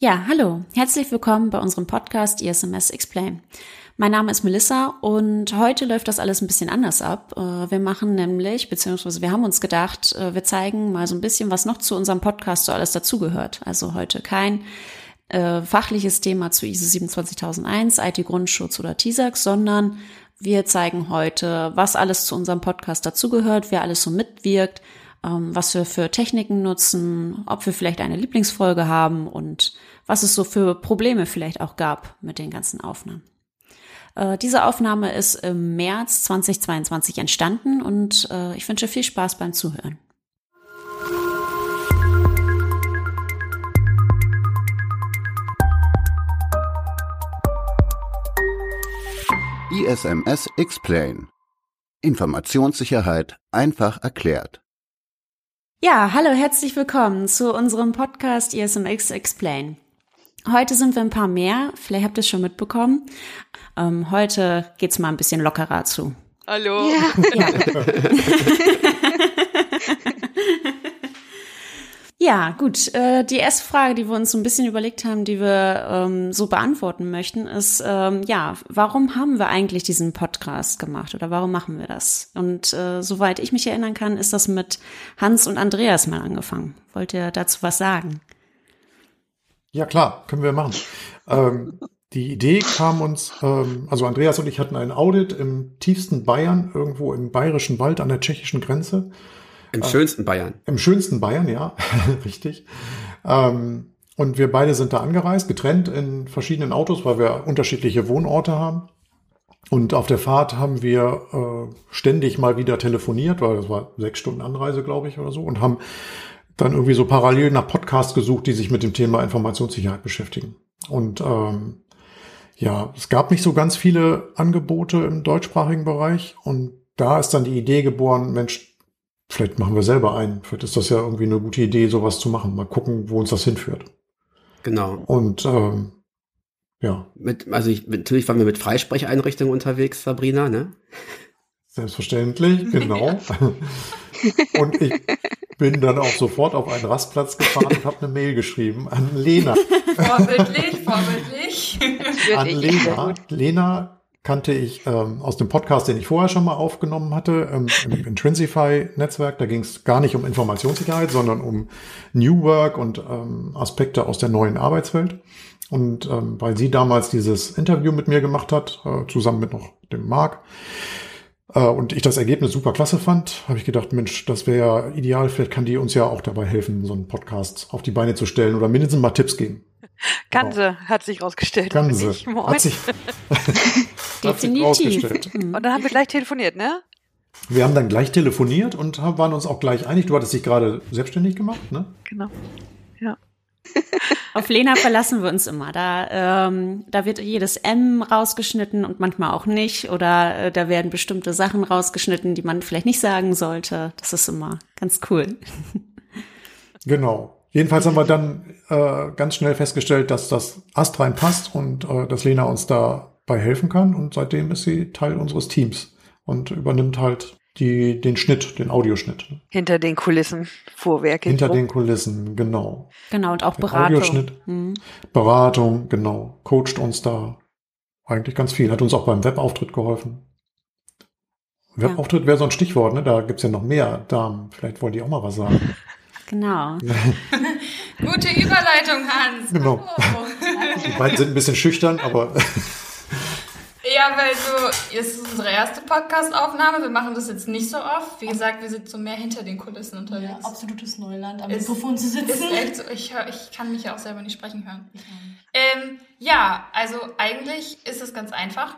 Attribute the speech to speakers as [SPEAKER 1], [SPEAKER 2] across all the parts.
[SPEAKER 1] Ja, hallo, herzlich willkommen bei unserem Podcast ISMS Explain. Mein Name ist Melissa und heute läuft das alles ein bisschen anders ab. Äh, wir machen nämlich, beziehungsweise wir haben uns gedacht, äh, wir zeigen mal so ein bisschen, was noch zu unserem Podcast so alles dazugehört. Also heute kein äh, fachliches Thema zu ISO 27001, IT-Grundschutz oder TISAX, sondern wir zeigen heute, was alles zu unserem Podcast dazugehört, wer alles so mitwirkt, ähm, was wir für Techniken nutzen, ob wir vielleicht eine Lieblingsfolge haben und was es so für Probleme vielleicht auch gab mit den ganzen Aufnahmen. Äh, diese Aufnahme ist im März 2022 entstanden und äh, ich wünsche viel Spaß beim Zuhören.
[SPEAKER 2] ISMS Explain. Informationssicherheit einfach erklärt.
[SPEAKER 1] Ja, hallo, herzlich willkommen zu unserem Podcast ISMX Explain. Heute sind wir ein paar mehr, vielleicht habt ihr es schon mitbekommen. Ähm, heute geht's mal ein bisschen lockerer zu.
[SPEAKER 3] Hallo.
[SPEAKER 1] Ja. Ja, gut. Äh, die erste Frage, die wir uns so ein bisschen überlegt haben, die wir ähm, so beantworten möchten, ist, ähm, ja, warum haben wir eigentlich diesen Podcast gemacht oder warum machen wir das? Und äh, soweit ich mich erinnern kann, ist das mit Hans und Andreas mal angefangen. Wollt ihr dazu was sagen?
[SPEAKER 4] Ja, klar, können wir machen. Ähm, die Idee kam uns, ähm, also Andreas und ich hatten ein Audit im tiefsten Bayern, irgendwo im bayerischen Wald an der tschechischen Grenze.
[SPEAKER 5] Im schönsten Bayern.
[SPEAKER 4] Im schönsten Bayern, ja, richtig. Ähm, und wir beide sind da angereist, getrennt in verschiedenen Autos, weil wir unterschiedliche Wohnorte haben. Und auf der Fahrt haben wir äh, ständig mal wieder telefoniert, weil das war sechs Stunden Anreise, glaube ich, oder so, und haben dann irgendwie so parallel nach Podcasts gesucht, die sich mit dem Thema Informationssicherheit beschäftigen. Und ähm, ja, es gab nicht so ganz viele Angebote im deutschsprachigen Bereich. Und da ist dann die Idee geboren, Mensch, Vielleicht machen wir selber einen. Vielleicht ist das ja irgendwie eine gute Idee, sowas zu machen. Mal gucken, wo uns das hinführt.
[SPEAKER 5] Genau.
[SPEAKER 4] Und ähm, ja.
[SPEAKER 5] Mit, also ich, natürlich waren wir mit Freisprecheinrichtungen unterwegs, Sabrina, ne?
[SPEAKER 4] Selbstverständlich, genau. und ich bin dann auch sofort auf einen Rastplatz gefahren und habe eine Mail geschrieben an Lena.
[SPEAKER 3] Vorbildlich, vorbildlich.
[SPEAKER 4] an Lena. Lena kannte ich ähm, aus dem Podcast, den ich vorher schon mal aufgenommen hatte, ähm, im Intrinsify-Netzwerk. Da ging es gar nicht um Informationssicherheit, sondern um New Work und ähm, Aspekte aus der neuen Arbeitswelt. Und ähm, weil sie damals dieses Interview mit mir gemacht hat, äh, zusammen mit noch dem Marc, äh, und ich das Ergebnis super klasse fand, habe ich gedacht, Mensch, das wäre ideal, vielleicht kann die uns ja auch dabei helfen, so einen Podcast auf die Beine zu stellen oder mindestens mal Tipps geben.
[SPEAKER 3] Kann sie, hat sich rausgestellt.
[SPEAKER 4] Kann sie. Hat sich,
[SPEAKER 1] Definitiv.
[SPEAKER 3] Und dann haben wir gleich telefoniert, ne?
[SPEAKER 4] Wir haben dann gleich telefoniert und waren uns auch gleich einig. Du hattest dich gerade selbstständig gemacht, ne?
[SPEAKER 3] Genau. Ja.
[SPEAKER 1] Auf Lena verlassen wir uns immer. Da, ähm, da wird jedes M rausgeschnitten und manchmal auch nicht. Oder äh, da werden bestimmte Sachen rausgeschnitten, die man vielleicht nicht sagen sollte. Das ist immer ganz cool.
[SPEAKER 4] Genau. Jedenfalls haben wir dann äh, ganz schnell festgestellt, dass das astrein passt und äh, dass Lena uns dabei helfen kann. Und seitdem ist sie Teil unseres Teams und übernimmt halt die, den Schnitt, den Audioschnitt.
[SPEAKER 3] Hinter den Kulissen, Vorwerke.
[SPEAKER 4] Hinter den Kulissen, genau.
[SPEAKER 1] Genau, und auch
[SPEAKER 4] Den
[SPEAKER 1] Beratung.
[SPEAKER 4] Audioschnitt,
[SPEAKER 1] Mhm.
[SPEAKER 4] Beratung, genau. Coacht uns da eigentlich ganz viel. Hat uns auch beim Webauftritt geholfen. Webauftritt wäre so ein Stichwort, ne? Da gibt's ja noch mehr Damen. Vielleicht wollen die auch mal was sagen.
[SPEAKER 1] Genau.
[SPEAKER 3] Gute Überleitung, Hans.
[SPEAKER 4] Genau.
[SPEAKER 3] Oh.
[SPEAKER 4] Die beiden sind ein bisschen schüchtern, aber
[SPEAKER 3] Ja, weil so, es ist unsere erste Podcast-Aufnahme. Wir machen das jetzt nicht so oft. Wie gesagt, wir sind so mehr hinter den Kulissen
[SPEAKER 6] Ja,
[SPEAKER 3] unterwegs.
[SPEAKER 6] absolutes Neuland, am
[SPEAKER 3] Ist-
[SPEAKER 6] Mikrofon zu sitzen.
[SPEAKER 3] Ist echt so, ich, hör, ich kann mich ja auch selber nicht sprechen hören. Ähm, ja, also eigentlich ist es ganz einfach.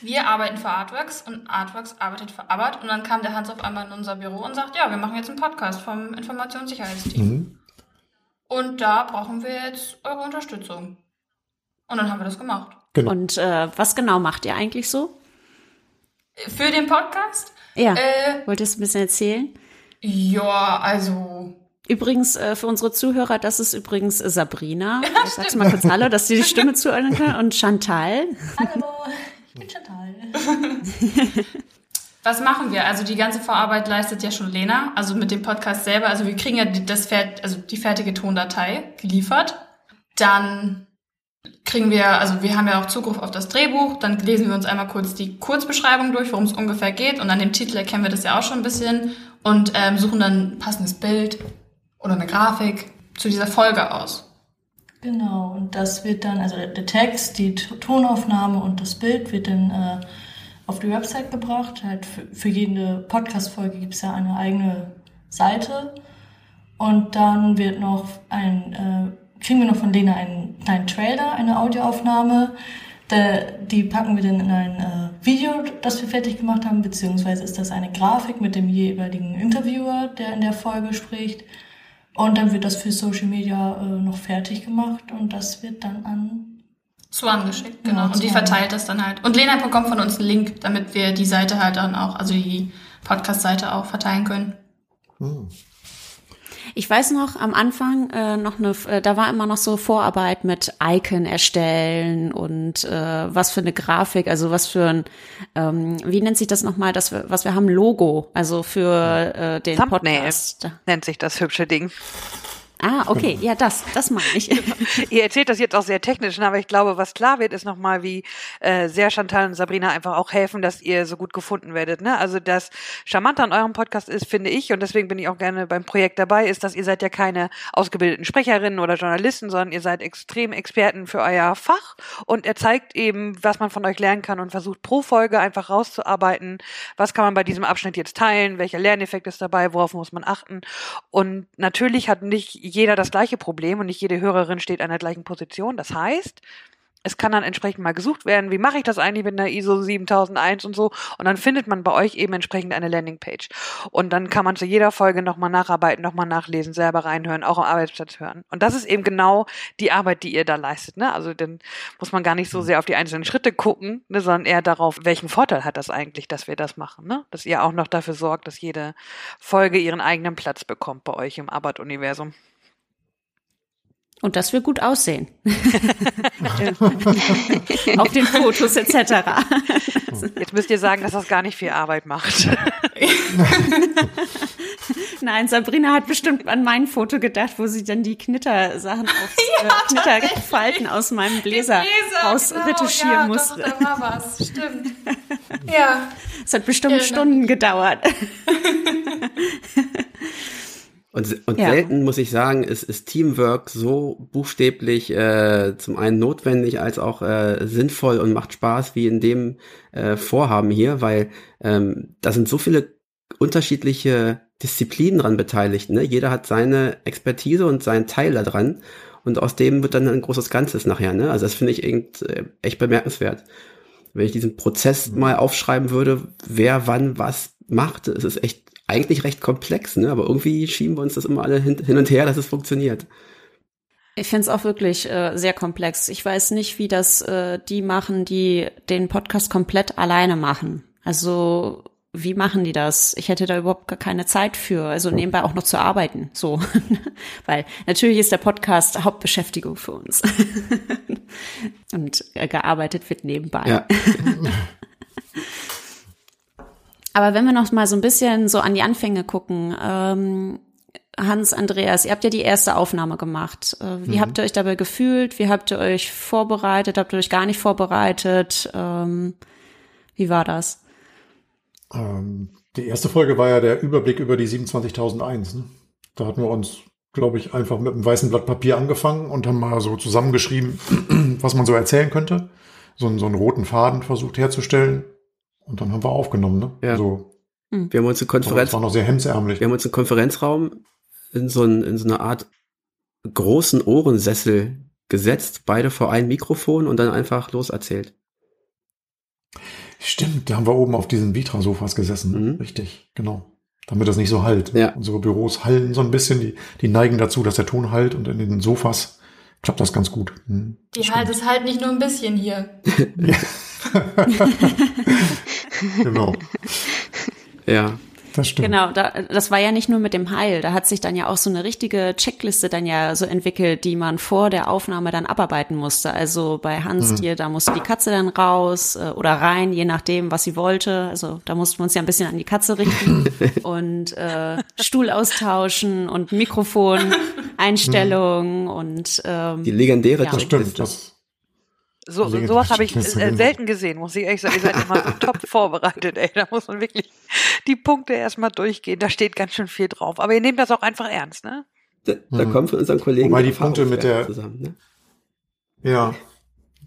[SPEAKER 3] Wir arbeiten für Artworks und Artworks arbeitet für Abbott. Und dann kam der Hans auf einmal in unser Büro und sagt, ja, wir machen jetzt einen Podcast vom Informationssicherheitsteam.
[SPEAKER 4] Mhm.
[SPEAKER 3] Und da brauchen wir jetzt eure Unterstützung. Und dann haben wir das gemacht.
[SPEAKER 4] genau.
[SPEAKER 1] Und äh, was genau macht ihr eigentlich so?
[SPEAKER 3] Für den Podcast?
[SPEAKER 1] Ja.
[SPEAKER 3] Äh,
[SPEAKER 1] Wolltest du ein bisschen erzählen?
[SPEAKER 3] ja, also
[SPEAKER 1] Übrigens, äh, für unsere Zuhörer, das ist übrigens äh, Sabrina. ich sag's mal kurz Hallo, dass sie die Stimme zuordnen kann. Und Chantal.
[SPEAKER 6] Hallo, bin Chantal.
[SPEAKER 3] Was machen wir? Also die ganze Vorarbeit leistet ja schon Lena, also mit dem Podcast selber. Also wir kriegen ja die, das, also die fertige Tondatei geliefert. Dann kriegen wir, also wir haben ja auch Zugriff auf das Drehbuch, dann lesen wir uns einmal kurz die Kurzbeschreibung durch, worum es ungefähr geht und an dem Titel erkennen wir das ja auch schon ein bisschen und ähm, suchen dann ein passendes Bild oder eine Grafik zu dieser Folge aus.
[SPEAKER 6] Genau, und das wird dann, also der Text, die Tonaufnahme und das Bild wird dann äh, auf die Website gebracht. Halt für, für jede Podcast-Folge gibt es ja eine eigene Seite. Und dann wird noch ein, äh, kriegen wir noch von Lena einen kleinen Trailer, eine Audioaufnahme. Der, die packen wir dann in ein äh, Video, das wir fertig gemacht haben, beziehungsweise ist das eine Grafik mit dem jeweiligen Interviewer, der in der Folge spricht. Und dann wird das für Social Media äh, noch fertig gemacht und das wird dann an
[SPEAKER 3] Swan geschickt, genau.
[SPEAKER 6] Ja,
[SPEAKER 3] und die verteilt das dann halt. Und Lena bekommt von uns einen Link, damit wir die Seite halt dann auch, also die Podcast-Seite auch verteilen können.
[SPEAKER 1] Ich weiß noch, am Anfang äh, noch eine, äh, da war immer noch so Vorarbeit mit Icon erstellen und äh, was für eine Grafik, also was für ein, ähm, wie nennt sich das nochmal, das wir, was wir haben, Logo, also für äh, den
[SPEAKER 7] Thumbnail
[SPEAKER 1] Podcast.
[SPEAKER 7] nennt sich das hübsche Ding.
[SPEAKER 1] Ah, okay, ja, das, das meine ich.
[SPEAKER 7] Ihr erzählt das jetzt auch sehr technisch, ne, aber ich glaube, was klar wird, ist nochmal, wie äh, sehr Chantal und Sabrina einfach auch helfen, dass ihr so gut gefunden werdet. Ne? Also das Charmante an eurem Podcast ist, finde ich, und deswegen bin ich auch gerne beim Projekt dabei, ist, dass ihr seid ja keine ausgebildeten Sprecherinnen oder Journalisten, sondern ihr seid extrem Experten für euer Fach und er zeigt eben, was man von euch lernen kann und versucht pro Folge einfach rauszuarbeiten, was kann man bei diesem Abschnitt jetzt teilen, welcher Lerneffekt ist dabei, worauf muss man achten. Und natürlich hat nicht jeder das gleiche Problem und nicht jede Hörerin steht an der gleichen Position. Das heißt, es kann dann entsprechend mal gesucht werden, wie mache ich das eigentlich mit einer ISO 7001 und so. Und dann findet man bei euch eben entsprechend eine Landingpage. Und dann kann man zu jeder Folge nochmal nacharbeiten, nochmal nachlesen, selber reinhören, auch am Arbeitsplatz hören. Und das ist eben genau die Arbeit, die ihr da leistet. Ne? Also dann muss man gar nicht so sehr auf die einzelnen Schritte gucken, ne, sondern eher darauf, welchen Vorteil hat das eigentlich, dass wir das machen. Ne? Dass ihr auch noch dafür sorgt, dass jede Folge ihren eigenen Platz bekommt bei euch im Arbeit-Universum.
[SPEAKER 1] Und dass wir gut aussehen. Auf den Fotos etc.
[SPEAKER 7] Jetzt müsst ihr sagen, dass das gar nicht viel Arbeit macht.
[SPEAKER 1] Nein, Sabrina hat bestimmt an mein Foto gedacht, wo sie dann die Knittersachen auf
[SPEAKER 3] Ja,
[SPEAKER 1] äh, Knitterfalten aus meinem Bläser raus
[SPEAKER 3] genau,
[SPEAKER 1] retuschieren
[SPEAKER 3] ja,
[SPEAKER 1] musste.
[SPEAKER 3] Doch, da war was, stimmt. ja.
[SPEAKER 1] Es hat bestimmt
[SPEAKER 3] Ja,
[SPEAKER 1] Stunden gedauert.
[SPEAKER 5] Und, und
[SPEAKER 1] Ja.
[SPEAKER 5] selten muss ich sagen, ist, ist Teamwork so buchstäblich äh, zum einen notwendig als auch äh, sinnvoll und macht Spaß wie in dem äh, Vorhaben hier, weil ähm, da sind so viele unterschiedliche Disziplinen dran beteiligt. Ne? Jeder hat seine Expertise und seinen Teil da dran und aus dem wird dann ein großes Ganzes nachher. Ne? Also das finde ich irgend, äh, echt bemerkenswert. Wenn ich diesen Prozess mal aufschreiben würde, wer wann was macht, es ist echt eigentlich recht komplex, ne? aber irgendwie schieben wir uns das immer alle hin, hin und her, dass es funktioniert.
[SPEAKER 1] Ich finde es auch wirklich äh, sehr komplex. Ich weiß nicht, wie das äh, die machen, die den Podcast komplett alleine machen. Also wie machen die das? Ich hätte da überhaupt gar keine Zeit für, also nebenbei auch noch zu arbeiten, so. Weil natürlich ist der Podcast Hauptbeschäftigung für uns. Und äh, gearbeitet wird nebenbei.
[SPEAKER 5] Ja.
[SPEAKER 1] Aber wenn wir noch mal so ein bisschen so an die Anfänge gucken, ähm, Hans, Andreas, ihr habt ja die erste Aufnahme gemacht. Äh, wie habt ihr euch dabei gefühlt? Wie habt ihr euch vorbereitet? Habt ihr euch gar nicht vorbereitet? Ähm, wie war das?
[SPEAKER 4] Ähm, die erste Folge war ja der Überblick über die 27.001. Ne? Da hatten wir uns, glaube ich, einfach mit einem weißen Blatt Papier angefangen und haben mal so zusammengeschrieben, was man so erzählen könnte. So, einen- so einen roten Faden versucht herzustellen. Und dann haben wir aufgenommen. Ne?
[SPEAKER 5] Ja.
[SPEAKER 4] So,
[SPEAKER 5] Wir haben uns eine Konferenz,
[SPEAKER 4] das war noch sehr hemsärmlich.
[SPEAKER 5] wir haben uns einen Konferenzraum in so, ein, in so eine Art großen Ohrensessel gesetzt, beide vor ein Mikrofon und dann einfach loserzählt.
[SPEAKER 4] Stimmt, da haben wir oben auf diesen Vitra-Sofas gesessen.
[SPEAKER 5] Mhm.
[SPEAKER 4] Richtig, genau. Damit das nicht so hallt.
[SPEAKER 5] Ja.
[SPEAKER 4] Unsere Büros hallen so ein bisschen. Die, die neigen dazu, dass der Ton halt und in den Sofas klappt das ganz gut. Mhm.
[SPEAKER 3] Die halt ist halt nicht nur ein bisschen hier.
[SPEAKER 4] Genau.
[SPEAKER 5] Ja.
[SPEAKER 4] Das stimmt.
[SPEAKER 1] Genau, da, das war ja nicht nur mit dem Heil. Da hat sich dann ja auch so eine richtige Checkliste dann ja so entwickelt, die man vor der Aufnahme dann abarbeiten musste. Also bei Hans hier, da musste die Katze dann raus äh, oder rein, je nachdem, was sie wollte. Also da mussten wir uns ja ein bisschen an die Katze richten und äh, Stuhl austauschen und Mikrofon Einstellungen und ähm,
[SPEAKER 5] Die legendäre
[SPEAKER 1] Ja.
[SPEAKER 4] Das
[SPEAKER 5] Checkliste.
[SPEAKER 4] stimmt. Das,
[SPEAKER 7] So, so, sowas habe ich äh, selten gesehen, muss ich ehrlich sagen. Ihr seid immer so top vorbereitet, ey. Da muss man wirklich die Punkte erstmal durchgehen. Da steht ganz schön viel drauf. Aber ihr nehmt das auch einfach ernst, ne?
[SPEAKER 5] Da, da
[SPEAKER 4] Mhm.
[SPEAKER 5] kommen von unseren Kollegen
[SPEAKER 4] Wobei die Punkte mit der-
[SPEAKER 5] zusammen. Ne?
[SPEAKER 4] ja.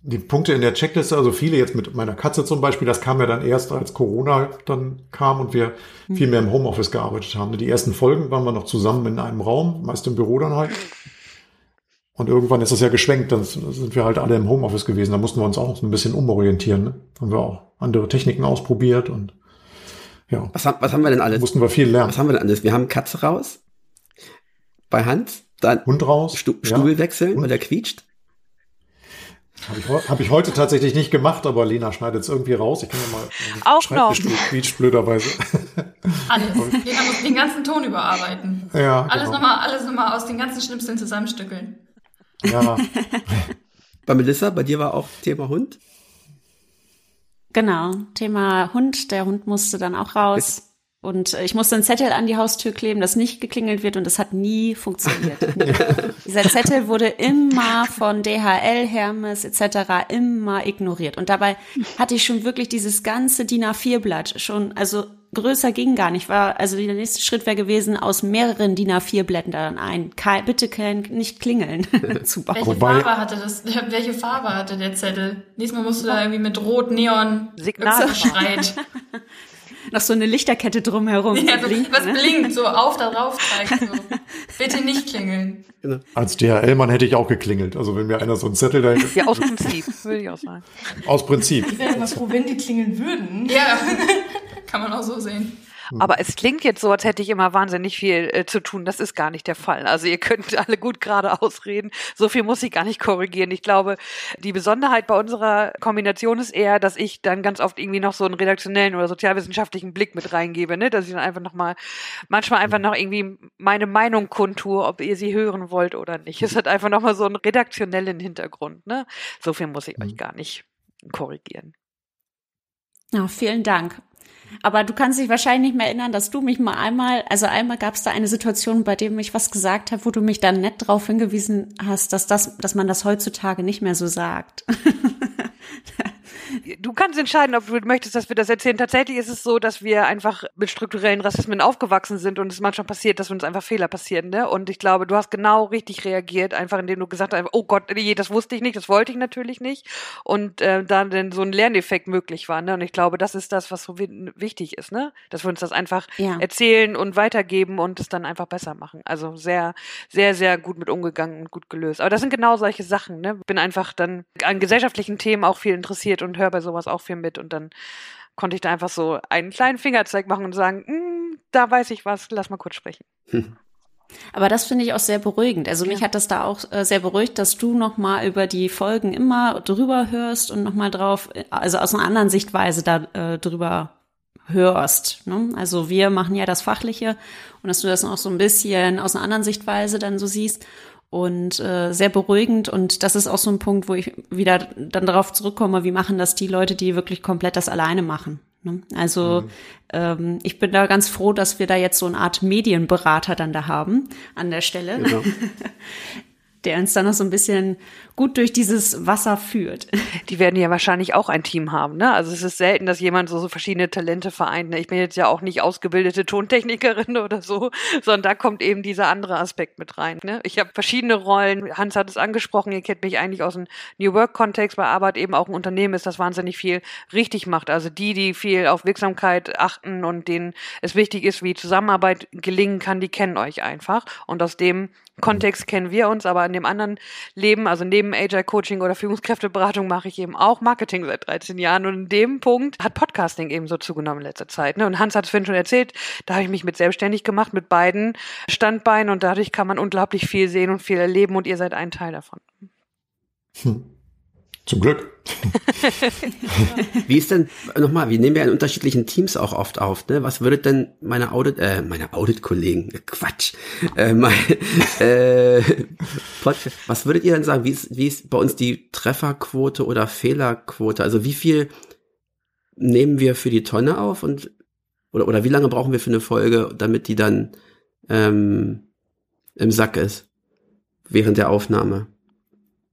[SPEAKER 4] Die Punkte in der Checkliste, also viele jetzt mit meiner Katze zum Beispiel, das kam ja dann erst, als Corona dann kam und wir viel mehr im Homeoffice gearbeitet haben. Die ersten Folgen waren wir noch zusammen in einem Raum, meist im Büro dann halt. Und irgendwann ist das ja geschwenkt, dann sind wir halt alle im Homeoffice gewesen. Da mussten wir uns auch so ein bisschen umorientieren. Ne? Haben wir auch andere Techniken ausprobiert und ja,
[SPEAKER 5] Was, haben- was haben wir denn alles?
[SPEAKER 4] mussten wir viel lernen.
[SPEAKER 5] Was haben wir denn alles? Wir haben Katze raus. Bei Hans. Dann
[SPEAKER 4] Hund raus.
[SPEAKER 5] Stu
[SPEAKER 4] ja.
[SPEAKER 5] Stuhl wechseln,
[SPEAKER 4] Und?
[SPEAKER 5] weil er quietscht.
[SPEAKER 4] Habe ich, hab ich heute tatsächlich nicht gemacht, aber Lena schneidet es irgendwie raus. Ich kann ja mal.
[SPEAKER 7] Auch noch.
[SPEAKER 4] Quietscht blöderweise.
[SPEAKER 3] Alles. Jeder muss den ganzen Ton überarbeiten.
[SPEAKER 4] ja,
[SPEAKER 3] Alles
[SPEAKER 4] genau.
[SPEAKER 3] nochmal, alles nochmal aus den ganzen Schnipseln zusammenstückeln.
[SPEAKER 4] Ja,
[SPEAKER 5] Bei Melissa, bei dir war auch Thema Hund.
[SPEAKER 1] Genau, Thema Hund. Der Hund musste dann auch raus. Und äh, ich musste einen Zettel an die Haustür kleben, dass nicht geklingelt wird und das hat nie funktioniert. Nie. Dieser Zettel wurde immer von DHL, Hermes etc. immer ignoriert. Und dabei hatte ich schon wirklich dieses ganze DIN A4-Blatt schon, also größer ging gar nicht. War, also der nächste Schritt wäre gewesen, aus mehreren DIN A4-Blättern ein, Ke- bitte kein, nicht klingeln zu bauen.
[SPEAKER 3] Welche
[SPEAKER 4] Wobei-
[SPEAKER 3] Farbe hatte das? Welche Farbe hatte der Zettel? Nächstes Mal musst du da irgendwie mit Rot Neon
[SPEAKER 7] Signal.
[SPEAKER 3] schreit.
[SPEAKER 1] Noch so eine Lichterkette drumherum.
[SPEAKER 3] Ja, so,
[SPEAKER 1] blinken,
[SPEAKER 3] was
[SPEAKER 1] ne?
[SPEAKER 3] blinkt, so auf da drauf zeigt. So. Bitte nicht klingeln.
[SPEAKER 4] als DHL-Mann hätte ich auch geklingelt. Also wenn mir einer so einen Zettel da
[SPEAKER 7] Ja, aus Prinzip, würde ich auch sagen.
[SPEAKER 4] aus Prinzip.
[SPEAKER 6] Ich wäre immer froh, wenn die klingeln würden.
[SPEAKER 3] Ja, kann man auch so sehen.
[SPEAKER 7] Aber es klingt jetzt so, als hätte ich immer wahnsinnig viel äh, zu tun. Das ist gar nicht der Fall. Also ihr könnt alle gut gerade ausreden. So viel muss ich gar nicht korrigieren. Ich glaube, die Besonderheit bei unserer Kombination ist eher, dass ich dann ganz oft irgendwie noch so einen redaktionellen oder sozialwissenschaftlichen Blick mit reingebe, ne? Dass ich dann einfach noch mal, manchmal einfach noch irgendwie meine Meinung kundtue, ob ihr sie hören wollt oder nicht. Es hat einfach noch mal so einen redaktionellen Hintergrund, ne? So viel muss ich euch gar nicht korrigieren.
[SPEAKER 1] Ja, vielen Dank. Aber du kannst dich wahrscheinlich nicht mehr erinnern, dass du mich mal einmal, also einmal gab es da eine Situation, bei dem ich was gesagt habe, wo du mich dann nett darauf hingewiesen hast, dass das, dass man das heutzutage nicht mehr so sagt.
[SPEAKER 7] Du kannst entscheiden, ob du möchtest, dass wir das erzählen. Tatsächlich ist es so, dass wir einfach mit strukturellen Rassismen aufgewachsen sind und es manchmal passiert, dass uns einfach Fehler passieren. Ne? Und ich glaube, du hast genau richtig reagiert, einfach indem du gesagt hast, oh Gott, nee, das wusste ich nicht, das wollte ich natürlich nicht. Und äh, dann denn so ein Lerneffekt möglich war. Ne? Und ich glaube, das ist das, was so wi- wichtig ist, ne? Dass wir uns das einfach
[SPEAKER 1] Ja.
[SPEAKER 7] erzählen und weitergeben und es dann einfach besser machen. Also sehr, sehr, sehr gut mit umgegangen und gut gelöst. Aber das sind genau solche Sachen. Ne? Bin einfach dann an gesellschaftlichen Themen auch viel interessiert und höre bei sowas auch viel mit. Und dann konnte ich da einfach so einen kleinen Fingerzeig machen und sagen, "Mm, da weiß ich was, lass mal kurz sprechen.
[SPEAKER 1] Aber das finde ich auch sehr beruhigend. Also mich hat das da auch äh, sehr beruhigt, dass du noch mal über die Folgen immer drüber hörst und noch mal drauf, äh, also aus einer anderen Sichtweise da äh, drüber hörst. Ne? Also wir machen ja das Fachliche und dass du das noch so ein bisschen aus einer anderen Sichtweise dann so siehst und äh, sehr beruhigend und das ist auch so ein Punkt, wo ich wieder dann darauf zurückkomme, wie machen das die Leute, die wirklich komplett das alleine machen. Ne? Also ähm, ich bin da ganz froh, dass wir da jetzt so eine Art Medienberater dann da haben an der Stelle,
[SPEAKER 5] Genau.
[SPEAKER 1] der uns dann noch so ein bisschen gut durch dieses Wasser führt.
[SPEAKER 7] Die werden ja wahrscheinlich auch ein Team haben, ne? Also es ist selten, dass jemand so, so verschiedene Talente vereint. Ne? Ich bin jetzt ja auch nicht ausgebildete Tontechnikerin oder so, sondern da kommt eben dieser andere Aspekt mit rein. Ne? Ich habe verschiedene Rollen. Hans hat es angesprochen, ihr kennt mich eigentlich aus dem New Work-Kontext, weil Arbeit eben auch ein Unternehmen ist, das wahnsinnig viel richtig macht. Also die, die viel auf Wirksamkeit achten und denen es wichtig ist, wie Zusammenarbeit gelingen kann, die kennen euch einfach. Und aus dem Kontext kennen wir uns, aber in dem anderen Leben, also neben Agile Coaching oder Führungskräfteberatung mache ich eben auch Marketing seit 13 Jahren und in dem Punkt hat Podcasting eben so zugenommen in letzter Zeit. Ne? Und Hans hat es vorhin schon erzählt, da habe ich mich mit selbstständig gemacht mit beiden Standbeinen und dadurch kann man unglaublich viel sehen und viel erleben und ihr seid ein Teil davon.
[SPEAKER 4] Hm. Zum Glück.
[SPEAKER 5] Wie ist denn, nochmal, wir nehmen ja in unterschiedlichen Teams auch oft auf, ne? Was würde denn meine Audit, äh, meine Audit-Kollegen, Quatsch, äh, mein, äh, was würdet ihr denn sagen, wie ist, wie ist bei uns die Trefferquote oder Fehlerquote? Also wie viel nehmen wir für die Tonne auf und, oder, oder wie lange brauchen wir für eine Folge, damit die dann, ähm, im Sack ist? Während der Aufnahme?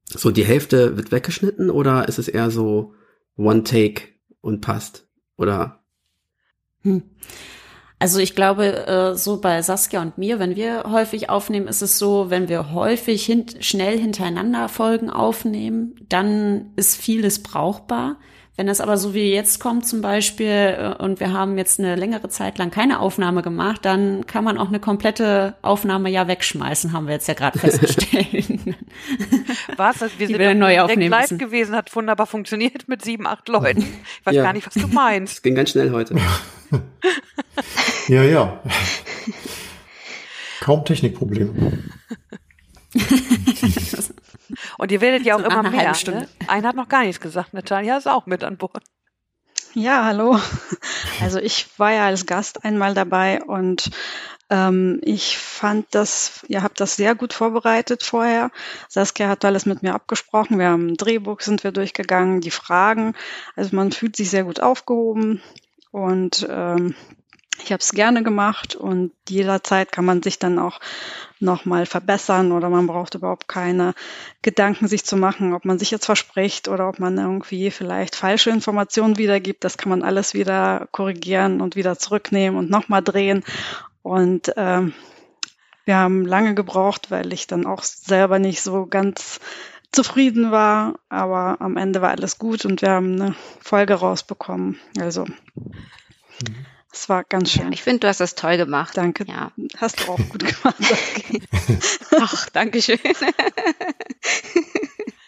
[SPEAKER 5] So die Hälfte wird weggeschnitten oder ist es eher so One Take und passt? Oder?
[SPEAKER 1] Hm. Also ich glaube, äh, so bei Saskia und mir, wenn wir häufig aufnehmen, ist es so, wenn wir häufig hin schnell hintereinander Folgen aufnehmen, dann ist vieles brauchbar. Wenn das aber so wie jetzt kommt zum Beispiel äh, und wir haben jetzt eine längere Zeit lang keine Aufnahme gemacht, dann kann man auch eine komplette Aufnahme ja wegschmeißen, haben wir jetzt ja gerade festgestellt.
[SPEAKER 7] Was? Wir sind ja neu aufnehmen live müssen. gewesen, hat wunderbar funktioniert mit sieben, acht Leuten. Ich weiß ja. gar nicht, was du meinst.
[SPEAKER 5] Es ging ganz schnell heute.
[SPEAKER 4] ja, ja. Kaum Technikprobleme.
[SPEAKER 7] Und ihr werdet ja auch so immer mehr. Ne? Einer hat noch gar nichts gesagt. Natalia ist auch mit an Bord.
[SPEAKER 8] Ja, hallo. Also ich war ja als Gast einmal dabei und ähm, ich fand das, ihr habt das sehr gut vorbereitet vorher. Saskia hat alles mit mir abgesprochen. Wir haben ein Drehbuch, sind wir durchgegangen, die Fragen. Also man fühlt sich sehr gut aufgehoben und ähm, ich habe es gerne gemacht und jederzeit kann man sich dann auch nochmal verbessern oder man braucht überhaupt keine Gedanken sich zu machen, ob man sich jetzt verspricht oder ob man irgendwie vielleicht falsche Informationen wiedergibt. Das kann man alles wieder korrigieren und wieder zurücknehmen und nochmal drehen. Und ähm, wir haben lange gebraucht, weil ich dann auch selber nicht so ganz zufrieden war, aber am Ende war alles gut und wir haben eine Folge rausbekommen. Also mhm. Es war ganz schön.
[SPEAKER 9] Ich finde, du hast das toll gemacht.
[SPEAKER 8] Danke.
[SPEAKER 9] Ja.
[SPEAKER 8] Hast du auch gut gemacht.
[SPEAKER 9] Ach, danke schön.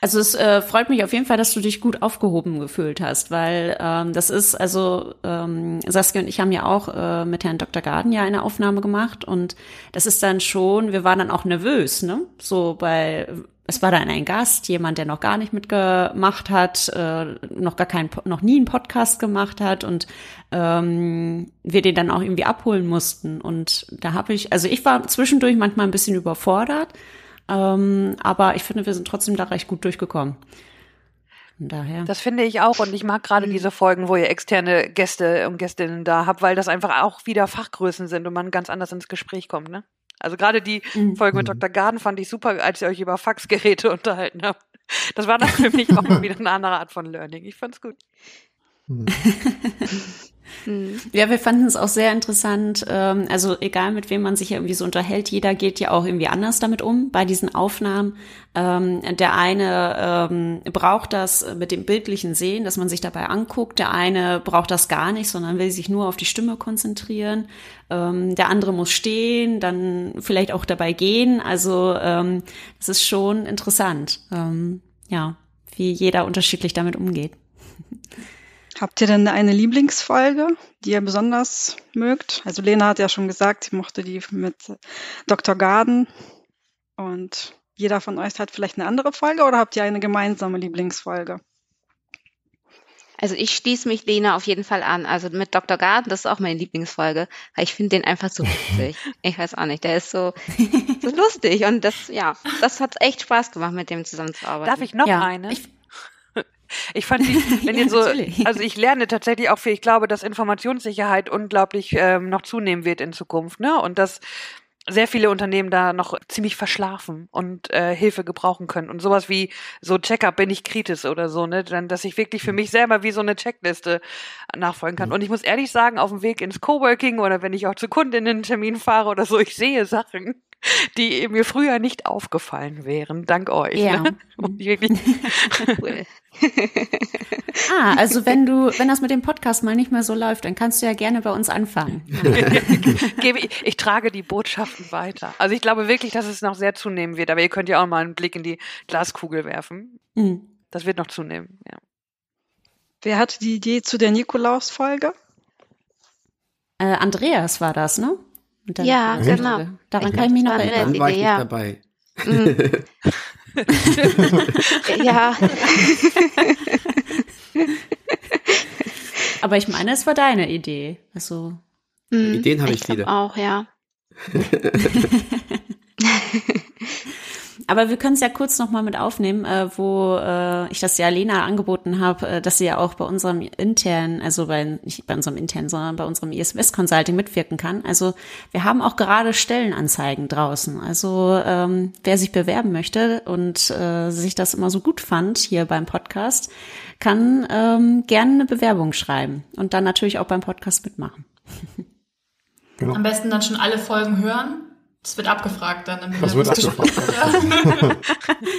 [SPEAKER 1] Also es äh, freut mich auf jeden Fall, dass du dich gut aufgehoben gefühlt hast, weil ähm, das ist, also ähm, Saskia und ich haben ja auch äh, mit Herrn Dr. Garden ja eine Aufnahme gemacht und das ist dann schon, wir waren dann auch nervös, ne? So bei es war dann ein Gast, jemand, der noch gar nicht mitgemacht hat, äh, noch gar keinen, noch nie einen Podcast gemacht hat und ähm, wir den dann auch irgendwie abholen mussten. Und da habe ich, also ich war zwischendurch manchmal ein bisschen überfordert, ähm, aber ich finde, wir sind trotzdem da recht gut durchgekommen.
[SPEAKER 7] daher. Das finde ich auch und ich mag gerade mhm. diese Folgen, wo ihr externe Gäste und Gästinnen da habt, weil das einfach auch wieder Fachgrößen sind und man ganz anders ins Gespräch kommt, ne? Also gerade die mhm. Folge mit Dr. Garden fand ich super, als ihr euch über Faxgeräte unterhalten habt. Das war dann für mich auch mal wieder eine andere Art von Learning. Ich fand's gut. Mhm.
[SPEAKER 1] Hm. Ja, wir fanden es auch sehr interessant. Ähm, also egal mit wem man sich irgendwie so unterhält, jeder geht ja auch irgendwie anders damit um bei diesen Aufnahmen. Ähm, der eine ähm, braucht das mit dem bildlichen Sehen, dass man sich dabei anguckt. Der eine braucht das gar nicht, sondern will sich nur auf die Stimme konzentrieren. der andere muss stehen, dann vielleicht auch dabei gehen. Also es ist schon interessant, ja, wie jeder unterschiedlich damit umgeht.
[SPEAKER 8] Habt ihr denn eine Lieblingsfolge, die ihr besonders mögt? Also Lena hat ja schon gesagt, sie mochte die mit Dr. Garden. Und jeder von euch hat vielleicht eine andere Folge oder habt ihr eine gemeinsame Lieblingsfolge?
[SPEAKER 9] Also ich schließe mich Lena auf jeden Fall an. Also mit Dr. Garden, das ist auch meine Lieblingsfolge, weil ich finde den einfach so lustig. ich weiß auch nicht, der ist so, so lustig und das, ja, das hat echt Spaß gemacht, mit dem zusammenzuarbeiten.
[SPEAKER 7] Darf ich noch
[SPEAKER 1] ja,
[SPEAKER 7] eine?
[SPEAKER 1] Ich,
[SPEAKER 7] ich fand die, wenn ihr so, also ich lerne tatsächlich auch viel. Ich glaube, dass Informationssicherheit unglaublich ähm, noch zunehmen wird in Zukunft, ne? Und dass sehr viele Unternehmen da noch ziemlich verschlafen und äh, Hilfe gebrauchen können. Und sowas wie so Checkup bin ich kritisch oder so, ne? Dann, dass ich wirklich für mich selber wie so eine Checkliste nachfolgen kann. Und ich muss ehrlich sagen, auf dem Weg ins Coworking oder wenn ich auch zu Kundinnen-Termin fahre oder so, ich sehe Sachen, die mir früher nicht aufgefallen wären, dank euch.
[SPEAKER 1] Ja.
[SPEAKER 7] Ne?
[SPEAKER 1] cool. ah, also wenn du, wenn das mit dem Podcast mal nicht mehr so läuft, dann kannst du ja gerne bei uns anfangen.
[SPEAKER 7] ich, ich trage die Botschaften weiter. Also ich glaube wirklich, dass es noch sehr zunehmen wird, aber ihr könnt ja auch mal einen Blick in die Glaskugel werfen. Mhm. Das wird noch zunehmen, ja.
[SPEAKER 8] Wer hatte die Idee zu der Nikolaus-Folge?
[SPEAKER 1] Äh, Andreas war das, ne?
[SPEAKER 9] Ja, genau.
[SPEAKER 1] Daran ich kann ich mich noch erinnern.
[SPEAKER 5] Dann war ich nicht dabei.
[SPEAKER 9] Mhm. ja.
[SPEAKER 1] Aber ich meine, es war deine Idee. Also
[SPEAKER 9] Mhm.
[SPEAKER 5] Ideen habe ich
[SPEAKER 9] glaub
[SPEAKER 5] viele.
[SPEAKER 9] auch, ja.
[SPEAKER 1] Aber wir können es ja kurz noch mal mit aufnehmen, äh, wo äh, ich das ja Lena angeboten habe, äh, dass sie ja auch bei unserem internen, also bei nicht bei unserem internen, sondern bei unserem ISMS Consulting mitwirken kann. Also wir haben auch gerade Stellenanzeigen draußen. Also ähm, wer sich bewerben möchte und äh, sich das immer so gut fand hier beim Podcast, kann ähm, gerne eine Bewerbung schreiben und dann natürlich auch beim Podcast mitmachen.
[SPEAKER 4] Genau.
[SPEAKER 3] Am besten dann schon alle Folgen hören. Das wird abgefragt dann. Im
[SPEAKER 4] Das wird abgefragt.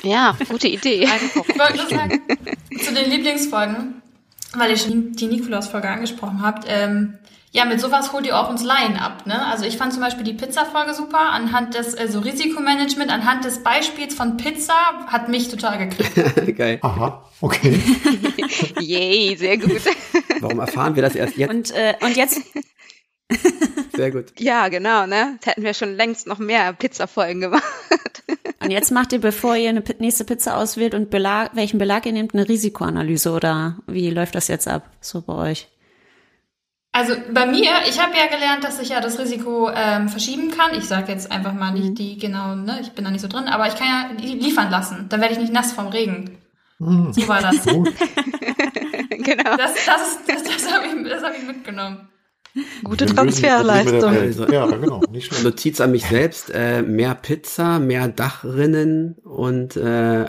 [SPEAKER 9] Ja, gute Idee.
[SPEAKER 3] Ich wollte nur sagen, zu den Lieblingsfolgen, weil ihr schon die Nikolaus-Folge angesprochen habt, ähm, ja, mit sowas holt ihr auch uns Laien ab, ne? Also ich fand zum Beispiel die Pizza-Folge super, anhand des, also Risikomanagement, anhand des Beispiels von Pizza hat mich total gekriegt.
[SPEAKER 5] Geil.
[SPEAKER 4] Aha, okay.
[SPEAKER 9] Yay, sehr gut.
[SPEAKER 5] Warum erfahren wir das erst jetzt?
[SPEAKER 1] Und, äh, und jetzt
[SPEAKER 5] Sehr gut.
[SPEAKER 9] Ja, genau, ne? Jetzt hätten wir schon längst noch mehr Pizza-Folgen gemacht.
[SPEAKER 1] Und jetzt macht ihr, bevor ihr eine nächste Pizza auswählt und Belag, welchen Belag ihr nehmt, eine Risikoanalyse oder wie läuft das jetzt ab, so bei euch?
[SPEAKER 3] Also bei mir, ich habe ja gelernt, dass ich ja das Risiko ähm, verschieben kann. Ich sage jetzt einfach mal nicht die genau, ne, ich bin da nicht so drin, aber ich kann ja li- liefern lassen. Dann werde ich nicht nass vom Regen.
[SPEAKER 4] Hm,
[SPEAKER 3] So war das.
[SPEAKER 4] gut.
[SPEAKER 9] genau.
[SPEAKER 3] Das, das, das, das habe ich, das hab ich mitgenommen.
[SPEAKER 8] Gute Transferleistung.
[SPEAKER 5] Also-
[SPEAKER 4] Ja, genau, nicht schlecht.
[SPEAKER 5] Notiz an mich selbst, äh, mehr Pizza, mehr Dachrinnen und äh,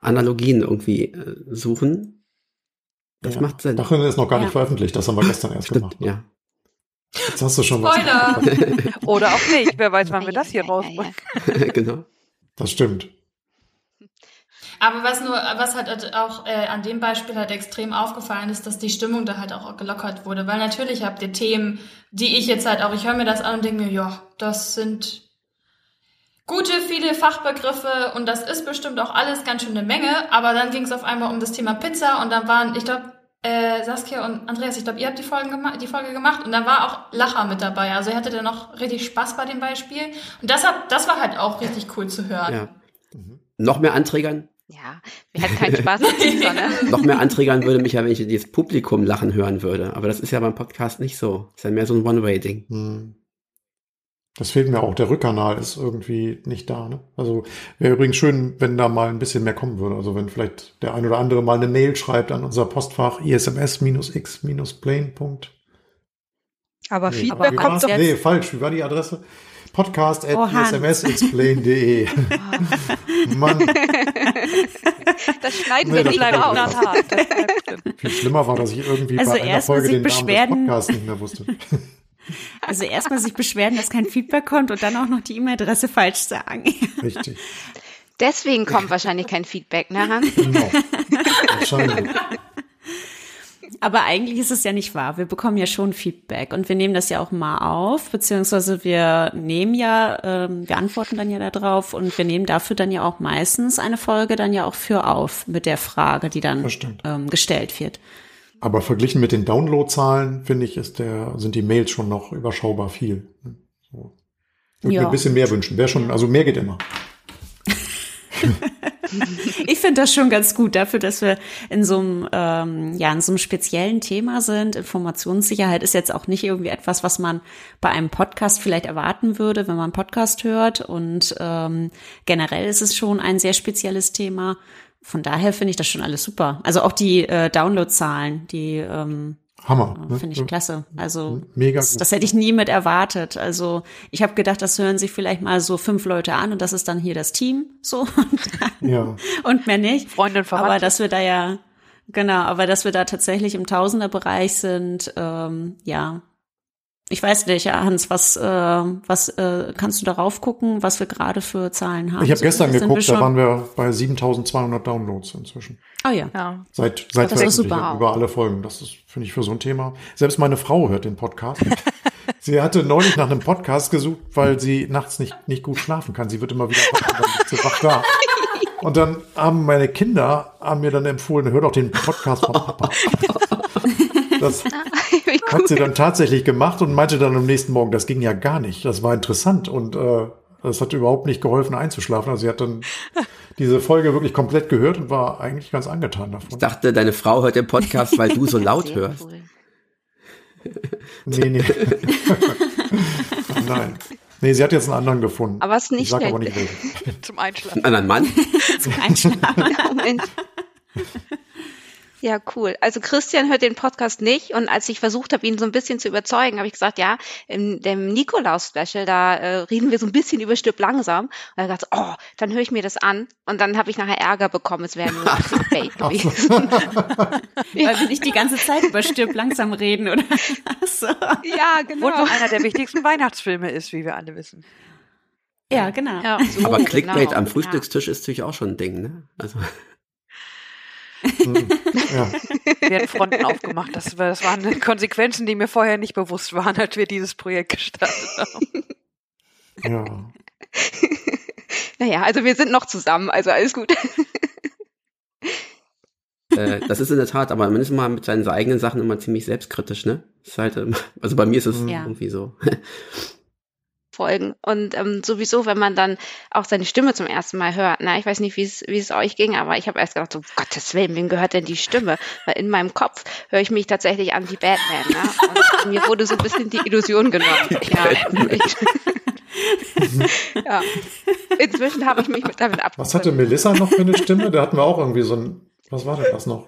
[SPEAKER 5] Analogien irgendwie äh, suchen. Das
[SPEAKER 4] Ja.
[SPEAKER 5] macht Sinn.
[SPEAKER 4] Dachrin ist noch gar nicht
[SPEAKER 1] Ja.
[SPEAKER 4] veröffentlicht, das haben wir gestern erst
[SPEAKER 5] Stimmt,
[SPEAKER 4] gemacht. ne?
[SPEAKER 5] ja.
[SPEAKER 4] Jetzt hast du schon was.
[SPEAKER 3] Spoiler!
[SPEAKER 7] Oder auch nicht. Wer weiß, wann wir das hier rausbringen.
[SPEAKER 5] genau.
[SPEAKER 4] Das stimmt.
[SPEAKER 3] Aber was nur, was halt auch äh, an dem Beispiel halt extrem aufgefallen ist, dass die Stimmung da halt auch gelockert wurde. Weil natürlich habt ihr Themen, die ich jetzt halt auch, ich höre mir das an und denke mir, ja, das sind gute, viele Fachbegriffe und das ist bestimmt auch alles ganz schön eine Menge. Aber dann ging es auf einmal um das Thema Pizza und dann waren, ich glaube, äh, Saskia und Andreas, ich glaube, ihr habt die, Folgen gema die Folge gemacht und da war auch Lacher mit dabei. Also ihr hattet dann noch richtig Spaß bei dem Beispiel. Und das, hat, das war halt auch richtig cool zu hören.
[SPEAKER 5] Ja. Noch mehr anträgern?
[SPEAKER 9] Ja, wir hatten keinen Spaß mit Pizza, ne?
[SPEAKER 5] Noch mehr anträgern würde mich ja, wenn ich dieses Publikum lachen hören würde. Aber das ist ja beim Podcast nicht so. Ist ja mehr so ein One-Way-Ding.
[SPEAKER 4] Hm. Das fehlt mir auch. Der Rückkanal ist irgendwie nicht da. Ne? Also wäre übrigens schön, wenn da mal ein bisschen mehr kommen würde. Also wenn vielleicht der ein oder andere mal eine Mail schreibt an unser Postfach isms-x-plane.
[SPEAKER 8] Aber
[SPEAKER 4] Nee,
[SPEAKER 8] Feedback kommt doch.
[SPEAKER 4] Nee, falsch. Wie war die Adresse? Podcast at
[SPEAKER 1] Oh,
[SPEAKER 4] ismsexplain.de. Mann,
[SPEAKER 9] Das schneiden
[SPEAKER 4] Nee,
[SPEAKER 9] wir nicht raus.
[SPEAKER 4] viel schlimmer war, dass ich irgendwie
[SPEAKER 1] Also
[SPEAKER 4] bei einer Folge den Namen des. Podcasts nicht mehr wusste.
[SPEAKER 1] Also erstmal sich beschweren, dass kein Feedback kommt und dann auch noch die E-Mail-Adresse falsch sagen.
[SPEAKER 4] Richtig.
[SPEAKER 9] Deswegen kommt wahrscheinlich kein Feedback, ne, Hans?
[SPEAKER 4] Genau. Wahrscheinlich.
[SPEAKER 1] Aber eigentlich ist es ja nicht wahr. Wir bekommen ja schon Feedback und wir nehmen das ja auch mal auf, beziehungsweise wir nehmen ja, ähm, wir antworten dann ja darauf und wir nehmen dafür dann ja auch meistens eine Folge dann ja auch für auf mit der Frage, die dann ähm, gestellt wird.
[SPEAKER 4] Aber verglichen mit den Downloadzahlen, finde ich, ist der, sind die Mails schon noch überschaubar viel. So. Würde
[SPEAKER 1] Ja.
[SPEAKER 4] mir ein bisschen mehr wünschen. Wäre schon, also mehr geht immer.
[SPEAKER 1] Ich finde das schon ganz gut dafür, dass wir in so einem, ähm, ja, in so einem speziellen Thema sind. Informationssicherheit ist jetzt auch nicht irgendwie etwas, was man bei einem Podcast vielleicht erwarten würde, wenn man einen Podcast hört. Und ähm, generell ist es schon ein sehr spezielles Thema. Von daher finde ich das schon alles super. Also auch die äh, Downloadzahlen, die ähm,
[SPEAKER 4] Hammer. ne?
[SPEAKER 1] finde ich klasse. Also
[SPEAKER 4] Mega
[SPEAKER 1] das, das hätte ich nie mit erwartet. Also ich habe gedacht, das hören sich vielleicht mal so fünf Leute an und das ist dann hier das Team so und, dann,
[SPEAKER 4] Ja.
[SPEAKER 1] und mehr nicht.
[SPEAKER 7] Freundin, Verwandte.
[SPEAKER 1] Aber dass wir da ja, genau, aber dass wir da tatsächlich im Tausenderbereich sind, ähm, ja. Ich weiß nicht, Hans, was, äh, was äh, kannst du darauf gucken, was wir gerade für Zahlen haben?
[SPEAKER 4] Ich habe gestern geguckt, da waren wir bei 7200 Downloads inzwischen.
[SPEAKER 1] Oh ja.
[SPEAKER 7] Ja.
[SPEAKER 4] Seit, seit
[SPEAKER 1] Das ist super.
[SPEAKER 4] über alle Folgen. Das ist, finde ich, für so ein Thema. Selbst meine Frau hört den Podcast. sie hatte neulich nach einem Podcast gesucht, weil sie nachts nicht, nicht gut schlafen kann. Sie wird immer wieder wach da. Und dann haben meine Kinder haben mir dann empfohlen, hör doch den Podcast von Papa. Das hat sie dann tatsächlich gemacht und meinte dann am nächsten Morgen, das ging ja gar nicht. Das war interessant und äh, Das hat überhaupt nicht geholfen einzuschlafen. Also sie hat dann diese Folge wirklich komplett gehört und war eigentlich ganz angetan davon.
[SPEAKER 5] Ich dachte, deine Frau hört den Podcast, weil du so laut hörst.
[SPEAKER 9] cool.
[SPEAKER 4] Nee, nee. Nein. Nee, sie hat jetzt einen anderen gefunden.
[SPEAKER 9] Aber es ist nicht
[SPEAKER 4] ich sag aber
[SPEAKER 9] schlecht.
[SPEAKER 4] nicht welchen.
[SPEAKER 7] Zum Einschlafen.
[SPEAKER 5] Einen anderen Mann?
[SPEAKER 1] Zum Einschlafen.
[SPEAKER 9] Moment. Ja, cool. Also Christian hört den Podcast nicht und als ich versucht habe, ihn so ein bisschen zu überzeugen, habe ich gesagt, ja, in dem Nikolaus-Special, da äh, reden wir so ein bisschen über Stück langsam. Und er hat gesagt, oh, dann höre ich mir das an und dann habe ich nachher Ärger bekommen, es wäre nur ein Clickbait gewesen.
[SPEAKER 1] Weil wir nicht die ganze Zeit über Stirb langsam reden, oder? So.
[SPEAKER 9] ja, genau.
[SPEAKER 7] noch einer der wichtigsten Weihnachtsfilme ist, wie wir alle wissen.
[SPEAKER 1] Ja, genau.
[SPEAKER 9] Ja, so,
[SPEAKER 5] Aber Clickbait
[SPEAKER 9] genau,
[SPEAKER 5] am
[SPEAKER 9] ja.
[SPEAKER 5] Frühstückstisch ist natürlich auch schon ein Ding, ne? Also,
[SPEAKER 4] ja.
[SPEAKER 7] werden Fronten aufgemacht. Das, das waren Konsequenzen, die mir vorher nicht bewusst waren, als wir dieses Projekt gestartet haben.
[SPEAKER 4] ja.
[SPEAKER 9] Naja, also wir sind noch zusammen, also alles gut.
[SPEAKER 5] äh, das ist in der Tat, aber man ist mal mit seinen eigenen Sachen immer ziemlich selbstkritisch, ne? Ist halt, ähm, also bei mir ist es
[SPEAKER 1] Ja.
[SPEAKER 5] irgendwie so.
[SPEAKER 9] Folgen. Und ähm, sowieso, wenn man dann auch seine Stimme zum ersten Mal hört, na, ich weiß nicht, wie es wie es euch ging, aber ich habe erst gedacht, so, Gottes Willen, wem gehört denn die Stimme? Weil in meinem Kopf höre ich mich tatsächlich an wie Batman, ne? Und mir wurde so ein bisschen die Illusion genommen. Ja, ich, ja. Inzwischen habe ich mich mit damit abgefunden.
[SPEAKER 4] Was hatte Melissa noch für eine Stimme? Da hatten wir auch irgendwie so ein, was war denn das noch?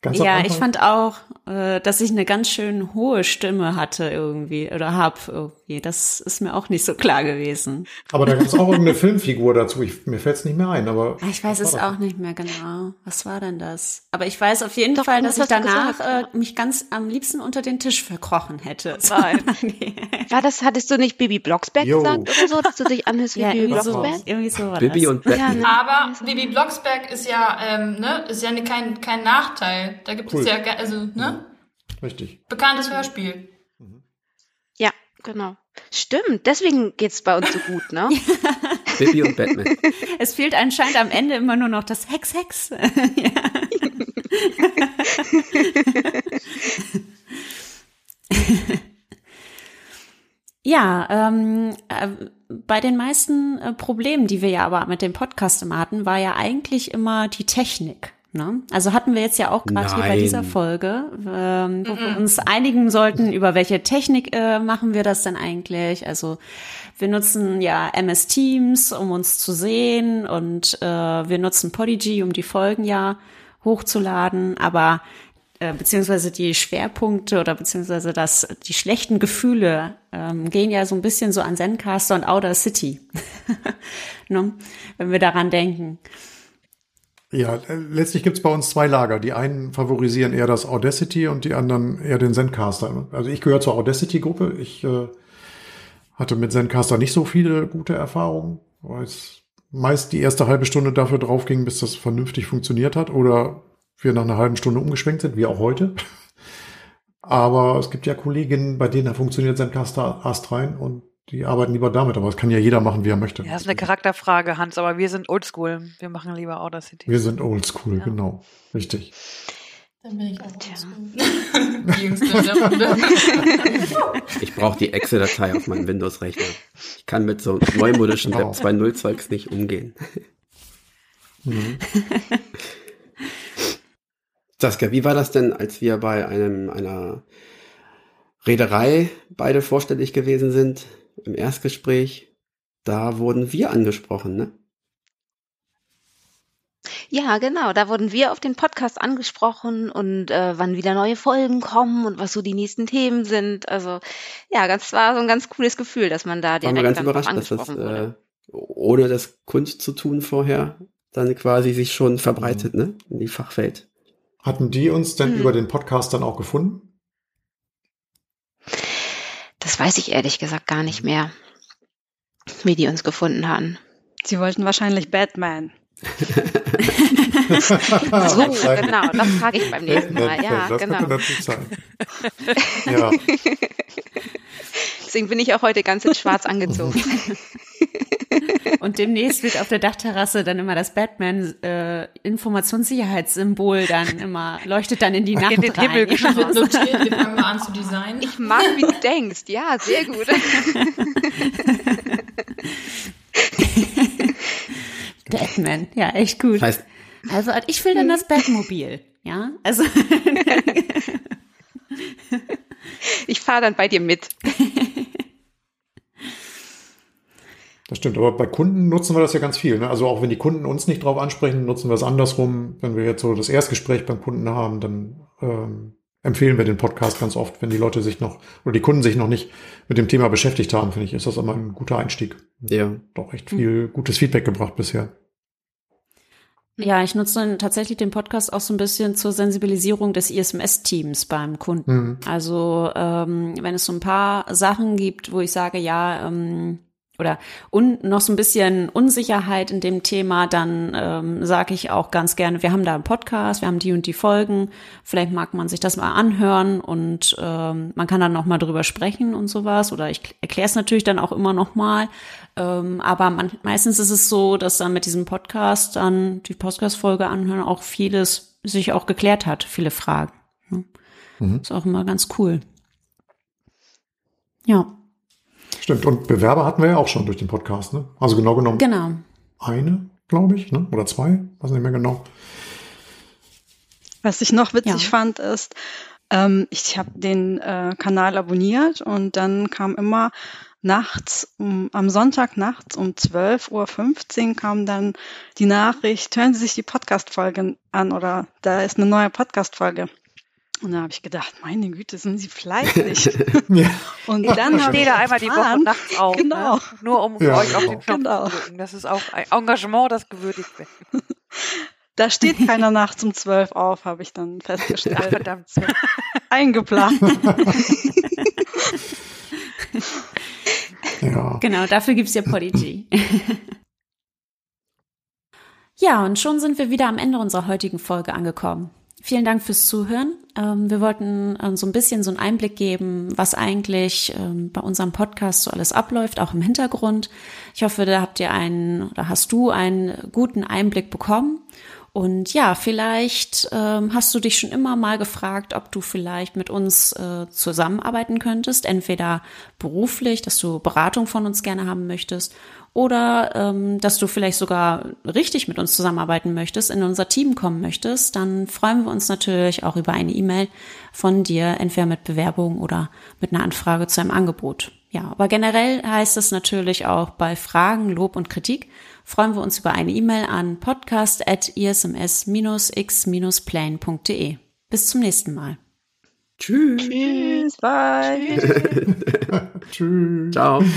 [SPEAKER 4] Ganz
[SPEAKER 1] Ja, ich fand auch, äh, dass ich eine ganz schön hohe Stimme hatte irgendwie oder hab irgendwie. Das ist mir auch nicht so klar gewesen.
[SPEAKER 4] Aber da gab es auch irgendeine Filmfigur dazu. Ich, mir fällt es nicht mehr ein, aber.
[SPEAKER 1] Ah, Ich weiß es auch nicht mehr genau. Was war denn das? Aber ich weiß auf jeden
[SPEAKER 9] Doch,
[SPEAKER 1] Fall,
[SPEAKER 9] das
[SPEAKER 1] dass ich danach
[SPEAKER 9] gesagt,
[SPEAKER 1] äh, mich ganz am liebsten unter den Tisch verkrochen hätte.
[SPEAKER 7] Nein.
[SPEAKER 1] war okay.
[SPEAKER 9] Das, hattest du nicht Bibi Blocksberg
[SPEAKER 4] Jo.
[SPEAKER 9] gesagt oder so, dass du dich anhörst wie
[SPEAKER 1] Ja,
[SPEAKER 9] Bibi
[SPEAKER 1] irgendwie so,
[SPEAKER 9] Blocksberg?
[SPEAKER 1] irgendwie so war
[SPEAKER 5] Bibi
[SPEAKER 1] das.
[SPEAKER 5] und Batman.
[SPEAKER 9] Ja, ne?
[SPEAKER 3] Aber Bibi Blocksberg ist ja, ähm, ne, ist ja ne, kein, kein Nachteil. Da gibt
[SPEAKER 4] Cool.
[SPEAKER 3] es ja, also, ne,
[SPEAKER 4] Richtig.
[SPEAKER 3] bekanntes Hörspiel.
[SPEAKER 9] Genau. Stimmt, deswegen geht's bei uns so gut, ne?
[SPEAKER 5] Bibi und Batman.
[SPEAKER 1] Es fehlt anscheinend am Ende immer nur noch das Hex Hex. ja. Ja, ähm, äh, bei den meisten äh, Problemen, die wir ja aber mit dem Podcast immer hatten, war ja eigentlich immer die Technik. Ne? Also hatten wir jetzt ja auch gerade hier bei dieser Folge, ähm, wo wir uns einigen sollten, über welche Technik äh, machen wir das denn eigentlich. Also wir nutzen ja MS Teams, um uns zu sehen und äh, wir nutzen Podigy, um die Folgen ja hochzuladen, aber äh, beziehungsweise die Schwerpunkte oder beziehungsweise das, die schlechten Gefühle ähm, gehen ja so ein bisschen so an Zencaster und Outer City, ne? wenn wir daran denken.
[SPEAKER 4] Ja, letztlich gibt's bei uns zwei Lager. Die einen favorisieren eher das Audacity und die anderen eher den Zencaster. Also ich gehöre zur Audacity-Gruppe. Ich äh, hatte mit Zencaster nicht so viele gute Erfahrungen, weil es meist die erste halbe Stunde dafür drauf ging, bis das vernünftig funktioniert hat oder wir nach einer halben Stunde umgeschwenkt sind, wie auch heute. Aber es gibt ja Kolleginnen, bei denen funktioniert Zencaster astrein und die arbeiten lieber damit. Aber das kann ja jeder machen, wie er möchte.
[SPEAKER 7] Ja, das ist eine Charakterfrage, Hans, aber wir sind oldschool. Wir machen lieber Audacity.
[SPEAKER 4] Wir sind oldschool, genau. Richtig.
[SPEAKER 6] Dann bin ich auch oldschool.
[SPEAKER 5] Ich brauche die Excel-Datei auf meinem Windows-Rechner. Ich kann mit so neumodischen
[SPEAKER 4] Oh.
[SPEAKER 5] Web 2.0 Zeugs nicht umgehen. Saskia, wie war das denn, als wir bei einem, einer Reederei beide vorstellig gewesen sind im Erstgespräch? Da wurden wir angesprochen, ne?
[SPEAKER 9] Ja, genau. Da wurden wir auf den Podcast angesprochen und äh, wann wieder neue Folgen kommen und was so die nächsten Themen sind. Also ja, ganz war so ein ganz cooles Gefühl, dass man da
[SPEAKER 5] Waren wir
[SPEAKER 9] direkt
[SPEAKER 5] ganz
[SPEAKER 9] dann drauf
[SPEAKER 5] überrascht, dass das, äh, ohne das Kunst zu tun vorher, dann quasi sich schon verbreitet, ne? In die Fachwelt.
[SPEAKER 4] Hatten die uns denn
[SPEAKER 9] Hm.
[SPEAKER 4] über den Podcast dann auch gefunden?
[SPEAKER 9] Das weiß ich ehrlich gesagt gar nicht mehr, wie die uns gefunden haben.
[SPEAKER 8] Sie wollten wahrscheinlich Batman.
[SPEAKER 9] So, genau, das frage ich beim nächsten Mal. Ja,
[SPEAKER 4] das
[SPEAKER 9] genau.
[SPEAKER 4] natürlich sein. Ja,
[SPEAKER 9] Deswegen bin ich auch heute ganz in schwarz angezogen.
[SPEAKER 1] Und demnächst wird auf der Dachterrasse dann immer das Batman äh, Informationssicherheitssymbol dann immer leuchtet dann in die Nacht
[SPEAKER 7] in den
[SPEAKER 1] rein.
[SPEAKER 7] Himmel geschossen.
[SPEAKER 3] Notiert, wir fangen mal an zu designen.
[SPEAKER 9] Ich mag, wie du denkst. Ja, sehr gut.
[SPEAKER 1] Batman, ja, echt gut.
[SPEAKER 5] Heißt,
[SPEAKER 1] also ich will dann das Batmobil, ja? Also
[SPEAKER 9] ich fahre dann bei dir mit.
[SPEAKER 4] Das stimmt, aber bei Kunden nutzen wir das ja ganz viel. Ne? Also auch wenn die Kunden uns nicht drauf ansprechen, nutzen wir es andersrum. Wenn wir jetzt so das Erstgespräch beim Kunden haben, dann ähm, empfehlen wir den Podcast ganz oft, wenn die Leute sich noch oder die Kunden sich noch nicht mit dem Thema beschäftigt haben, finde ich, ist das immer ein guter Einstieg.
[SPEAKER 5] ja.
[SPEAKER 4] Doch echt viel gutes Feedback gebracht bisher.
[SPEAKER 1] Ja, ich nutze dann tatsächlich den Podcast auch so ein bisschen zur Sensibilisierung des ISMS-Teams beim Kunden.
[SPEAKER 4] Mhm.
[SPEAKER 1] Also ähm, wenn es so ein paar Sachen gibt, wo ich sage, ja, ähm, oder un noch so ein bisschen Unsicherheit in dem Thema, dann ähm, sage ich auch ganz gerne, wir haben da einen Podcast, wir haben die und die Folgen, vielleicht mag man sich das mal anhören und ähm, man kann dann noch mal drüber sprechen und sowas. Oder ich erkläre es natürlich dann auch immer noch mal. Ähm, aber man, meistens ist es so, dass dann mit diesem Podcast dann die Podcast-Folge anhören auch vieles sich auch geklärt hat, viele Fragen. Ne?
[SPEAKER 4] Mhm.
[SPEAKER 1] Ist auch immer ganz cool. Ja,
[SPEAKER 4] Stimmt. Und Bewerber hatten wir ja auch schon durch den Podcast. Ne? Also genau genommen
[SPEAKER 1] genau.
[SPEAKER 4] eine, glaube ich, ne? oder zwei, weiß nicht mehr genau.
[SPEAKER 8] Was ich noch witzig
[SPEAKER 1] Ja.
[SPEAKER 8] fand, ist, ähm, ich habe den äh, Kanal abonniert und dann kam immer nachts, um, am Sonntag nachts um 12.15 Uhr kam dann die Nachricht, hören Sie sich die Podcast-Folge an oder da ist eine neue Podcast-Folge. Und da habe ich gedacht, meine Güte, sind Sie fleißig.
[SPEAKER 4] Ja.
[SPEAKER 8] Und dann
[SPEAKER 7] Ich stehe da einmal die Woche nachts auf.
[SPEAKER 8] Genau.
[SPEAKER 7] Ne? Nur um
[SPEAKER 4] Ja,
[SPEAKER 7] euch auf
[SPEAKER 4] genau.
[SPEAKER 7] den Knopf
[SPEAKER 8] Genau.
[SPEAKER 7] zu drücken. Das ist auch ein Engagement, das gewürdigt wird.
[SPEAKER 8] Da steht keiner nachts um 12 auf, habe ich dann
[SPEAKER 7] Ach,
[SPEAKER 8] festgestellt.
[SPEAKER 7] verdammt.
[SPEAKER 8] Eingeplant.
[SPEAKER 4] Ja.
[SPEAKER 1] Genau, dafür gibt's ja Podigy. ja, und schon sind wir wieder am Ende unserer heutigen Folge angekommen. Vielen Dank fürs Zuhören. Ähm, wir wollten ähm, so ein bisschen so einen Einblick geben, was eigentlich ähm, bei unserem Podcast so alles abläuft, auch im Hintergrund. Ich hoffe, da habt ihr einen oder hast du einen guten Einblick bekommen. Und ja, vielleicht ähm, hast du dich schon immer mal gefragt, ob du vielleicht mit uns äh, zusammenarbeiten könntest, entweder beruflich, dass du Beratung von uns gerne haben möchtest, oder ähm, dass du vielleicht sogar richtig mit uns zusammenarbeiten möchtest, in unser Team kommen möchtest, dann freuen wir uns natürlich auch über eine E-Mail von dir, entweder mit Bewerbung oder mit einer Anfrage zu einem Angebot. Ja, aber generell heißt es natürlich auch bei Fragen, Lob und Kritik freuen wir uns über eine E-Mail an podcast.isms-x-plane.de. Bis zum nächsten Mal.
[SPEAKER 5] Tschüss.
[SPEAKER 8] Tschüss, bye.
[SPEAKER 4] Tschüss.
[SPEAKER 5] Ciao.